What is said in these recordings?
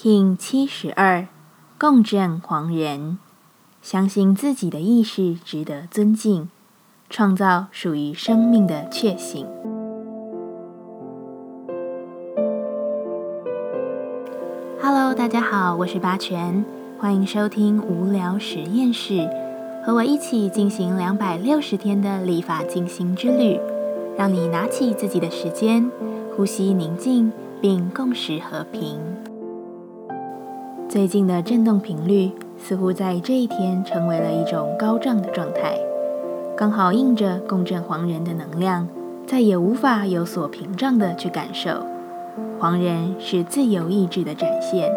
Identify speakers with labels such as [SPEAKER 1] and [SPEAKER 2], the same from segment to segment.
[SPEAKER 1] King 七十二，共振黄人，相信自己的意识值得尊敬，创造属于生命的确信。Hello，大家好，我是八全，欢迎收听无聊实验室，和我一起进行两百六十天的立法进行之旅，让你拿起自己的时间，呼吸宁静，并共识和平。最近的振动频率似乎在这一天成为了一种高涨的状态，刚好应着共振黄人的能量，再也无法有所屏障的去感受。黄人是自由意志的展现，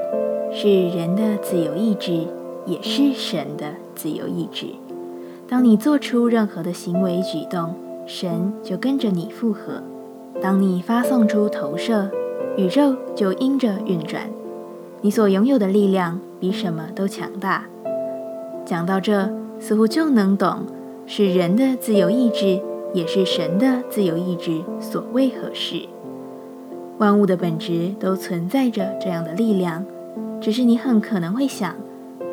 [SPEAKER 1] 是人的自由意志，也是神的自由意志。当你做出任何的行为举动，神就跟着你附和；当你发送出投射，宇宙就因着运转。你所拥有的力量比什么都强大。讲到这，似乎就能懂，是人的自由意志，也是神的自由意志所为何事。万物的本质都存在着这样的力量，只是你很可能会想，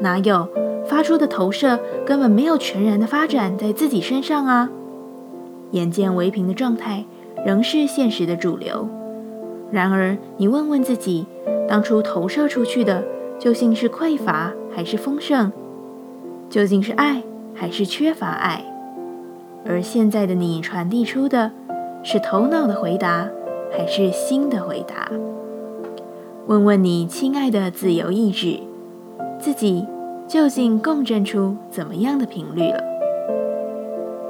[SPEAKER 1] 哪有发出的投射根本没有全然的发展在自己身上啊？眼见为凭的状态仍是现实的主流。然而，你问问自己。当初投射出去的究竟是匮乏还是丰盛？究竟是爱还是缺乏爱？而现在的你传递出的是头脑的回答还是心的回答？问问你亲爱的自由意志，自己究竟共振出怎么样的频率了？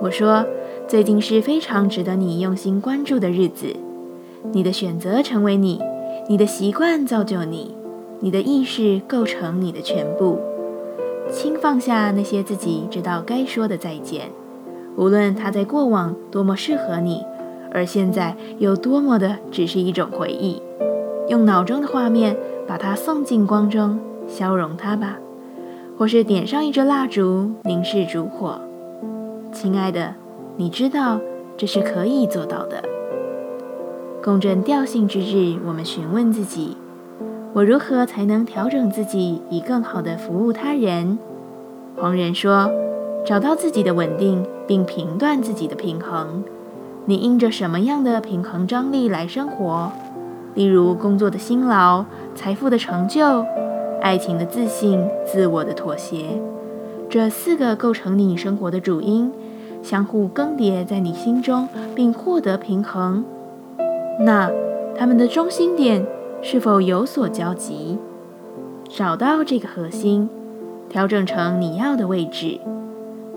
[SPEAKER 1] 我说，最近是非常值得你用心关注的日子，你的选择成为你。你的习惯造就你，你的意识构成你的全部。轻放下那些自己知道该说的再见，无论它在过往多么适合你，而现在又多么的只是一种回忆。用脑中的画面把它送进光中，消融它吧，或是点上一支蜡烛，凝视烛火。亲爱的，你知道这是可以做到的。共振调性之日，我们询问自己：我如何才能调整自己，以更好的服务他人？黄人说：找到自己的稳定，并评断自己的平衡。你因着什么样的平衡张力来生活？例如工作的辛劳、财富的成就、爱情的自信、自我的妥协。这四个构成你生活的主因，相互更迭在你心中，并获得平衡。那他们的中心点是否有所交集？找到这个核心，调整成你要的位置，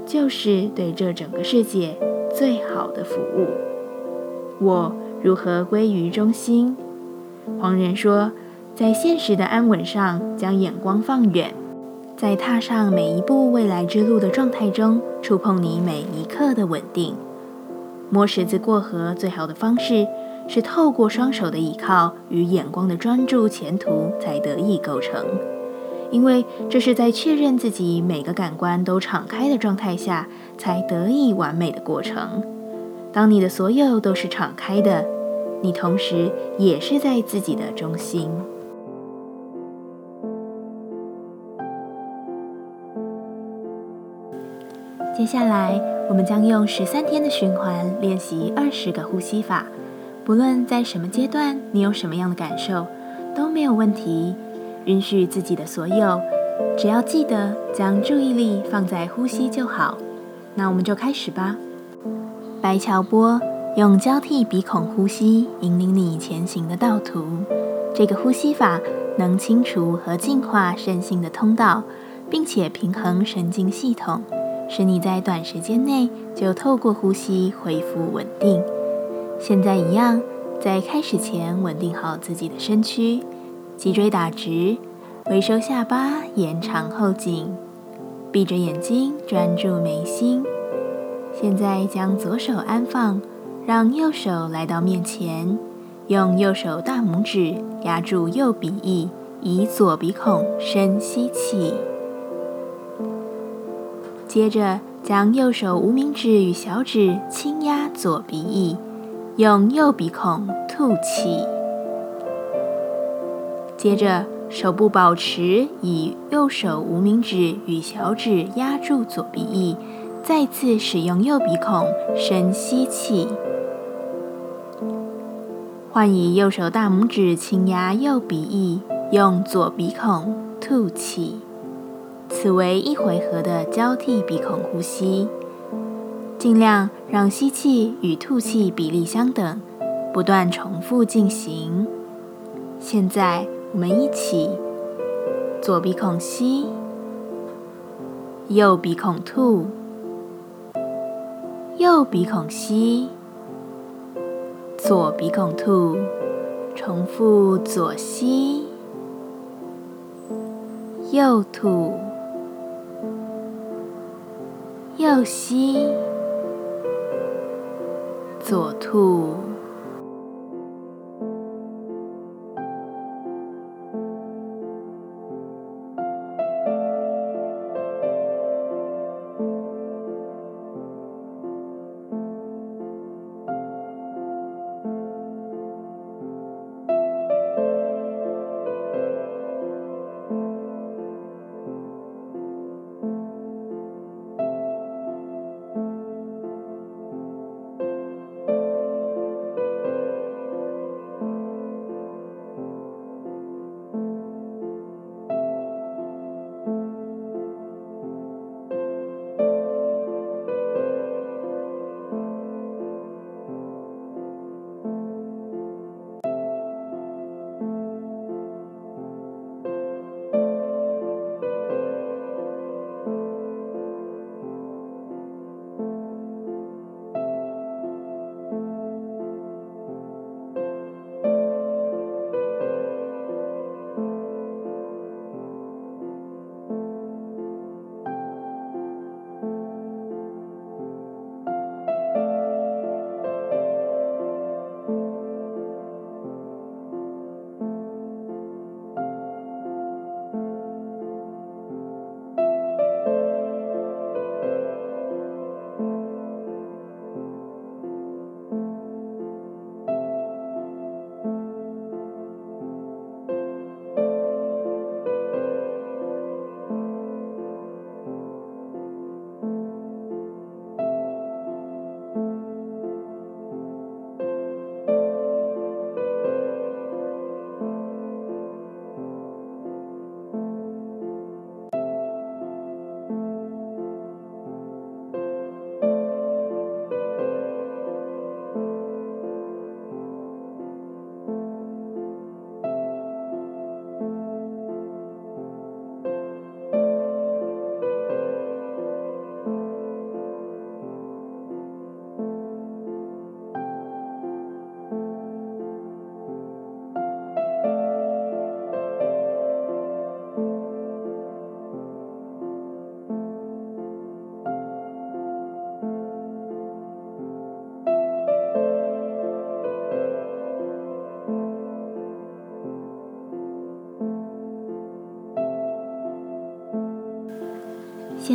[SPEAKER 1] 就是对这整个世界最好的服务。我如何归于中心？黄仁说，在现实的安稳上将眼光放远，在踏上每一步未来之路的状态中，触碰你每一刻的稳定。摸石子过河最好的方式。是透过双手的依靠与眼光的专注，前途才得以构成。因为这是在确认自己每个感官都敞开的状态下，才得以完美的过程。当你的所有都是敞开的，你同时也是在自己的中心。接下来，我们将用十三天的循环练习二十个呼吸法。不论在什么阶段，你有什么样的感受，都没有问题。允许自己的所有，只要记得将注意力放在呼吸就好。那我们就开始吧。白桥波用交替鼻孔呼吸引领你前行的道途。这个呼吸法能清除和净化身心的通道，并且平衡神经系统，使你在短时间内就透过呼吸恢复稳定。现在一样，在开始前稳定好自己的身躯，脊椎打直，微收下巴，延长后颈，闭着眼睛专注眉心。现在将左手安放，让右手来到面前，用右手大拇指压住右鼻翼，以左鼻孔深吸气。接着将右手无名指与小指轻压左鼻翼。用右鼻孔吐气，接着手部保持以右手无名指与小指压住左鼻翼，再次使用右鼻孔深吸气，换以右手大拇指轻压右鼻翼，用左鼻孔吐气。此为一回合的交替鼻孔呼吸，尽量让吸气与吐气比例相等，不断重复进行。现在我们一起，左鼻孔吸，右鼻孔吐，右鼻孔吸，左鼻孔吐，重复左吸，右吐。右吸，左兔。